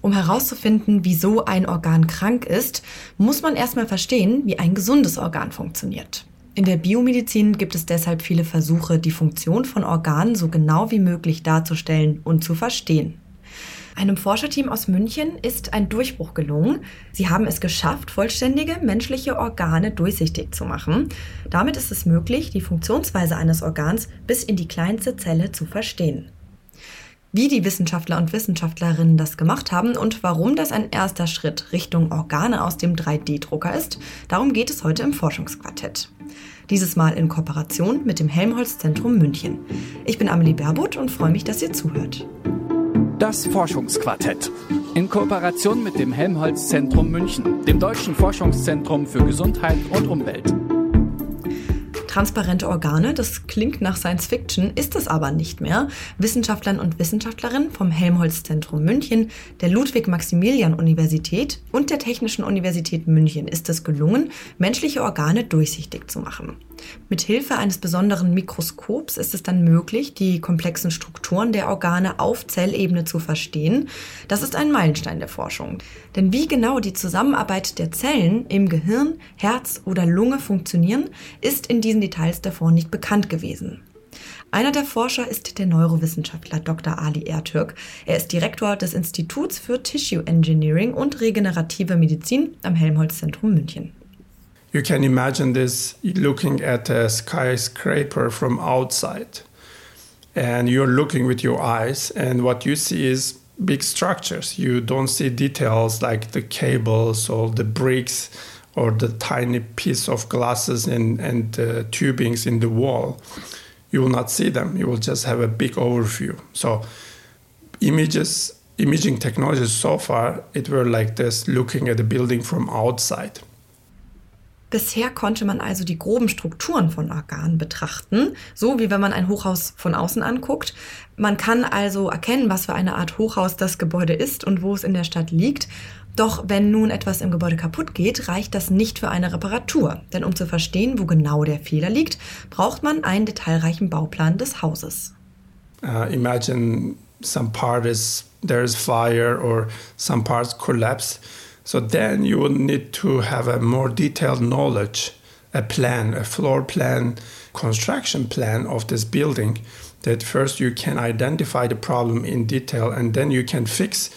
Um herauszufinden, wieso ein Organ krank ist, muss man erstmal verstehen, wie ein gesundes Organ funktioniert. In der Biomedizin gibt es deshalb viele Versuche, die Funktion von Organen so genau wie möglich darzustellen und zu verstehen. Einem Forscherteam aus München ist ein Durchbruch gelungen. Sie haben es geschafft, vollständige menschliche Organe durchsichtig zu machen. Damit ist es möglich, die Funktionsweise eines Organs bis in die kleinste Zelle zu verstehen. Wie die Wissenschaftler und Wissenschaftlerinnen das gemacht haben und warum das ein erster Schritt Richtung Organe aus dem 3D-Drucker ist, darum geht es heute im Forschungsquartett. Dieses Mal in Kooperation mit dem Helmholtz-Zentrum München. Ich bin Amelie Berbot und freue mich, dass ihr zuhört. Das Forschungsquartett. In Kooperation mit dem Helmholtz-Zentrum München, dem Deutschen Forschungszentrum für Gesundheit und Umwelt. Transparente Organe, das klingt nach Science Fiction, ist es aber nicht mehr. Wissenschaftlern und Wissenschaftlerinnen vom Helmholtz-Zentrum München, der Ludwig-Maximilian-Universität und der Technischen Universität München ist es gelungen, menschliche Organe durchsichtig zu machen. Mit Hilfe eines besonderen Mikroskops ist es dann möglich, die komplexen Strukturen der Organe auf Zellebene zu verstehen. Das ist ein Meilenstein der Forschung. Denn wie genau die Zusammenarbeit der Zellen im Gehirn, Herz oder Lunge funktionieren, ist in diesen Details davor nicht bekannt gewesen. Einer der Forscher ist der Neurowissenschaftler Dr. Ali Ertürk. Er ist Direktor des Instituts für Tissue Engineering und regenerative Medizin am Helmholtz-Zentrum München. You can imagine this looking at a skyscraper from outside. And you're looking with your eyes, and what you see is big structures. You don't see details like the cables or the bricks or the tiny piece of glasses and, and uh, tubings in the wall. You will not see them. You will just have a big overview. So images, imaging technologies so far, it were like this, looking at the building from outside. Bisher konnte man also die groben Strukturen von Organen betrachten, so wie wenn man ein Hochhaus von außen anguckt. Man kann also erkennen, was für eine Art Hochhaus das Gebäude ist und wo es in der Stadt liegt. Doch wenn nun etwas im Gebäude kaputt geht, reicht das nicht für eine Reparatur. Denn um zu verstehen, wo genau der Fehler liegt, braucht man einen detailreichen Bauplan des Hauses. Uh, imagine some part is there is fire or some parts collapse. So then you would need to have a more detailed knowledge, a plan, a floor plan, construction plan of this building that first you can identify the problem in detail and then you can fix.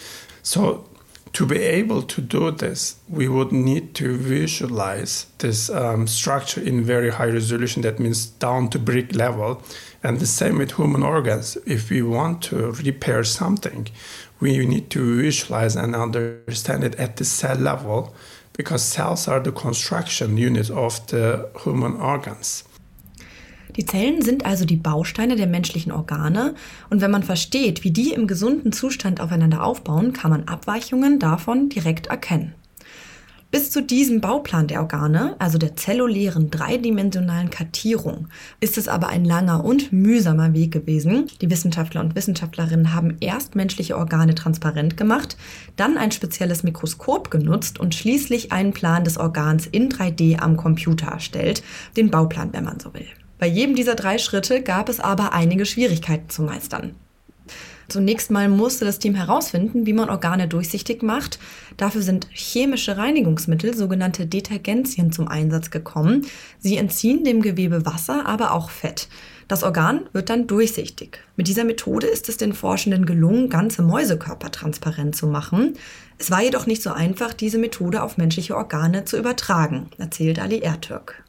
So to be able to do this, we would need to visualize this um, structure in very high resolution. That means down to brick level. And the same with human organs. If we want to repair something, we need to visualize and understand it at the cell level because cells are the construction unit of the human organs. Die Zellen sind also die Bausteine der menschlichen Organe und wenn man versteht, wie die im gesunden Zustand aufeinander aufbauen, kann man Abweichungen davon direkt erkennen. Bis zu diesem Bauplan der Organe, also der zellulären dreidimensionalen Kartierung, ist es aber ein langer und mühsamer Weg gewesen. Die Wissenschaftler und Wissenschaftlerinnen haben erst menschliche Organe transparent gemacht, dann ein spezielles Mikroskop genutzt und schließlich einen Plan des Organs in 3D am Computer erstellt, den Bauplan, wenn man so will. Bei jedem dieser drei Schritte gab es aber einige Schwierigkeiten zu meistern. Zunächst mal musste das Team herausfinden, wie man Organe durchsichtig macht. Dafür sind chemische Reinigungsmittel, sogenannte Detergenzien, zum Einsatz gekommen. Sie entziehen dem Gewebe Wasser, aber auch Fett. Das Organ wird dann durchsichtig. Mit dieser Methode ist es den Forschenden gelungen, ganze Mäusekörper transparent zu machen. Es war jedoch nicht so einfach, diese Methode auf menschliche Organe zu übertragen, erzählt Ali Ertürk.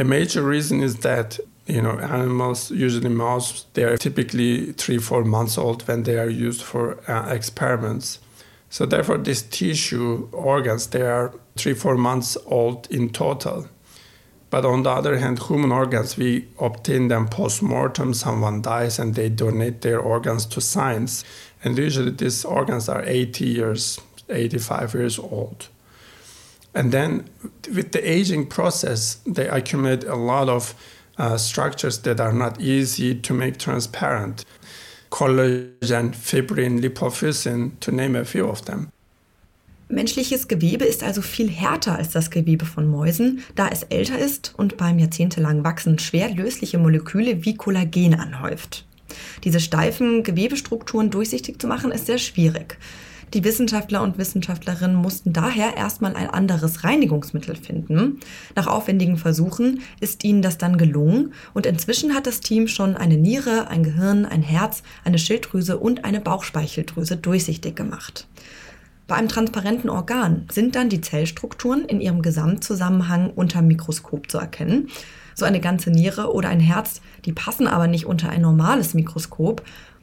A major reason is that you know animals usually mouse they are typically three four months old when they are used for uh, experiments. So therefore these tissue organs they are three four months old in total. But on the other hand human organs we obtain them post-mortem someone dies and they donate their organs to science. And usually these organs are 80 years 85 years old and then with the aging process they accumulate a lot of uh, structures that are not easy to make transparent. Collagen, Fibrin, Lipofuscin, to name a few of them. Menschliches Gewebe ist also viel härter als das Gewebe von Mäusen, da es älter ist und beim jahrzehntelangen Wachsen schwer lösliche Moleküle wie Kollagen anhäuft. Diese steifen Gewebestrukturen durchsichtig zu machen, ist sehr schwierig. Die Wissenschaftler und Wissenschaftlerinnen mussten daher erstmal ein anderes Reinigungsmittel finden. Nach aufwendigen Versuchen ist ihnen das dann gelungen und inzwischen hat das Team schon eine Niere, ein Gehirn, ein Herz, eine Schilddrüse und eine Bauchspeicheldrüse durchsichtig gemacht. Bei einem transparenten Organ sind dann die Zellstrukturen in ihrem Gesamtzusammenhang unter Mikroskop zu erkennen. So eine ganze Niere oder ein Herz, die passen aber nicht unter ein normales Mikroskop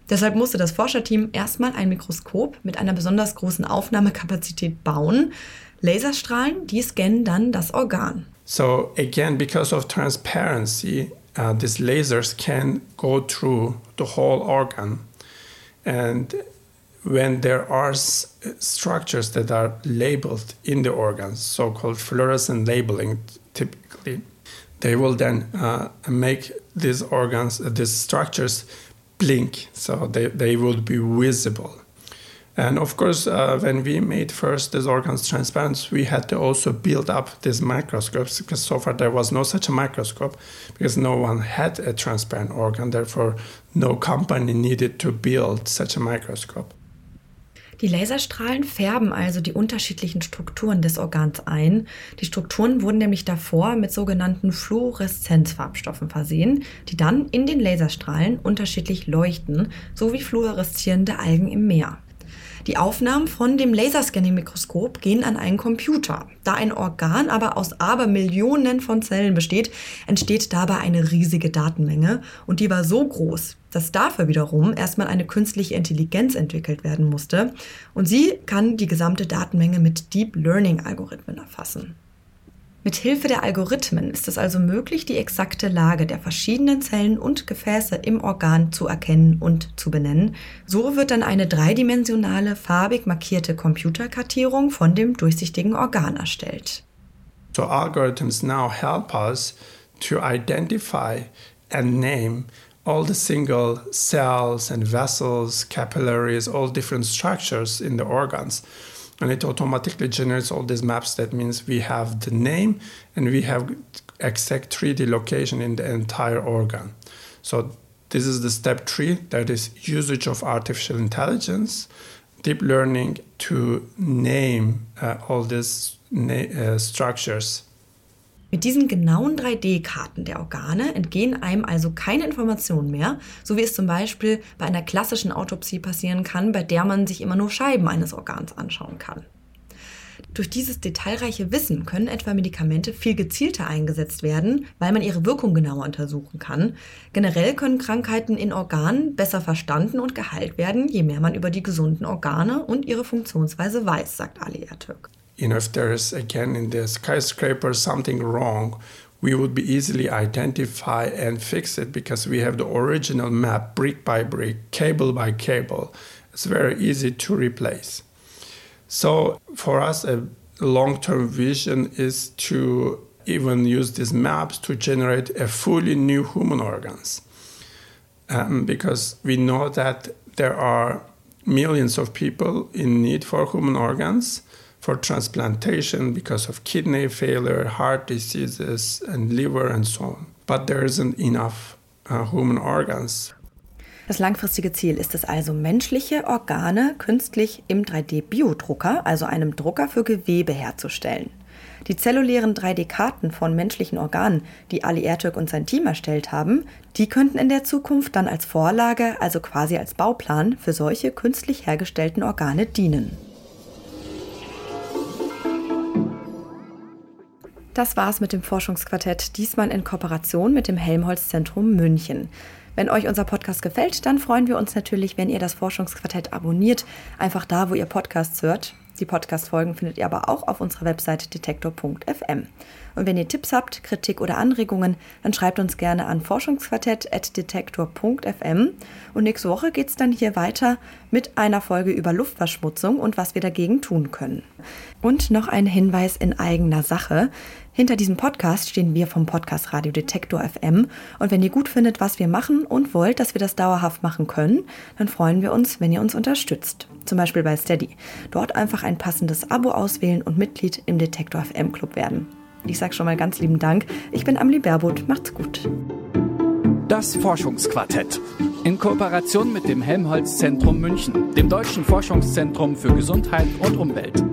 Deshalb musste das Forscherteam erstmal ein Mikroskop mit einer besonders großen Aufnahmekapazität bauen. Laserstrahlen, die scannen dann das Organ. So again, because of transparency, uh, these lasers can go through the whole organ. And when there are structures that are labeled in the organs, so-called fluorescent labeling typically, they will then uh, make these organs, uh, these structures blink, so they, they would be visible. And of course, uh, when we made first these organs transparent, we had to also build up these microscopes because so far there was no such a microscope because no one had a transparent organ. Therefore, no company needed to build such a microscope. Die Laserstrahlen färben also die unterschiedlichen Strukturen des Organs ein. Die Strukturen wurden nämlich davor mit sogenannten Fluoreszenzfarbstoffen versehen, die dann in den Laserstrahlen unterschiedlich leuchten, so wie fluoreszierende Algen im Meer. Die Aufnahmen von dem Laserscanning-Mikroskop gehen an einen Computer. Da ein Organ aber aus Abermillionen von Zellen besteht, entsteht dabei eine riesige Datenmenge und die war so groß, dass dafür wiederum erstmal eine künstliche Intelligenz entwickelt werden musste und sie kann die gesamte Datenmenge mit Deep Learning-Algorithmen erfassen. Mit Hilfe der Algorithmen ist es also möglich, die exakte Lage der verschiedenen Zellen und Gefäße im Organ zu erkennen und zu benennen. So wird dann eine dreidimensionale, farbig markierte Computerkartierung von dem durchsichtigen Organ erstellt. So algorithms now help us to identify and name all the single cells and vessels, capillaries, all different structures in the organs. And it automatically generates all these maps. That means we have the name and we have exact 3D location in the entire organ. So this is the step three, that is usage of artificial intelligence, deep learning to name uh, all these na uh, structures Mit diesen genauen 3D-Karten der Organe entgehen einem also keine Informationen mehr, so wie es zum Beispiel bei einer klassischen Autopsie passieren kann, bei der man sich immer nur Scheiben eines Organs anschauen kann. Durch dieses detailreiche Wissen können etwa Medikamente viel gezielter eingesetzt werden, weil man ihre Wirkung genauer untersuchen kann. Generell können Krankheiten in Organen besser verstanden und geheilt werden, je mehr man über die gesunden Organe und ihre Funktionsweise weiß, sagt Ali Ertürk. You know, if there is again in the skyscraper something wrong, we would be easily identify and fix it because we have the original map brick by brick, cable by cable. It's very easy to replace. So for us, a long-term vision is to even use these maps to generate a fully new human organs. Um, because we know that there are millions of people in need for human organs for transplantation because of kidney failure, heart diseases, and liver and so on. But there isn't enough uh, human organs. Das langfristige Ziel ist es also, menschliche Organe künstlich im 3D-Biodrucker, also einem Drucker für Gewebe, herzustellen. Die zellulären 3D-Karten von menschlichen Organen, die Ali Ertürk und sein Team erstellt haben, die könnten in der Zukunft dann als Vorlage, also quasi als Bauplan für solche künstlich hergestellten Organe dienen. Das war's mit dem Forschungsquartett, diesmal in Kooperation mit dem Helmholtz-Zentrum München. Wenn euch unser Podcast gefällt, dann freuen wir uns natürlich, wenn ihr das Forschungsquartett abonniert, einfach da, wo ihr Podcasts hört. Die Podcast-Folgen findet ihr aber auch auf unserer Website detektor.fm. Und wenn ihr Tipps habt, Kritik oder Anregungen, dann schreibt uns gerne an forschungsquartett.detektor.fm. Und nächste Woche geht es dann hier weiter mit einer Folge über Luftverschmutzung und was wir dagegen tun können. Und noch ein Hinweis in eigener Sache. Hinter diesem Podcast stehen wir vom Podcast Radio Detektor FM. Und wenn ihr gut findet, was wir machen und wollt, dass wir das dauerhaft machen können, dann freuen wir uns, wenn ihr uns unterstützt. Zum Beispiel bei Steady. Dort einfach ein passendes Abo auswählen und Mitglied im Detektor FM Club werden. Ich sage schon mal ganz lieben Dank. Ich bin Amelie Berbot. Macht's gut. Das Forschungsquartett. In Kooperation mit dem Helmholtz Zentrum München, dem Deutschen Forschungszentrum für Gesundheit und Umwelt.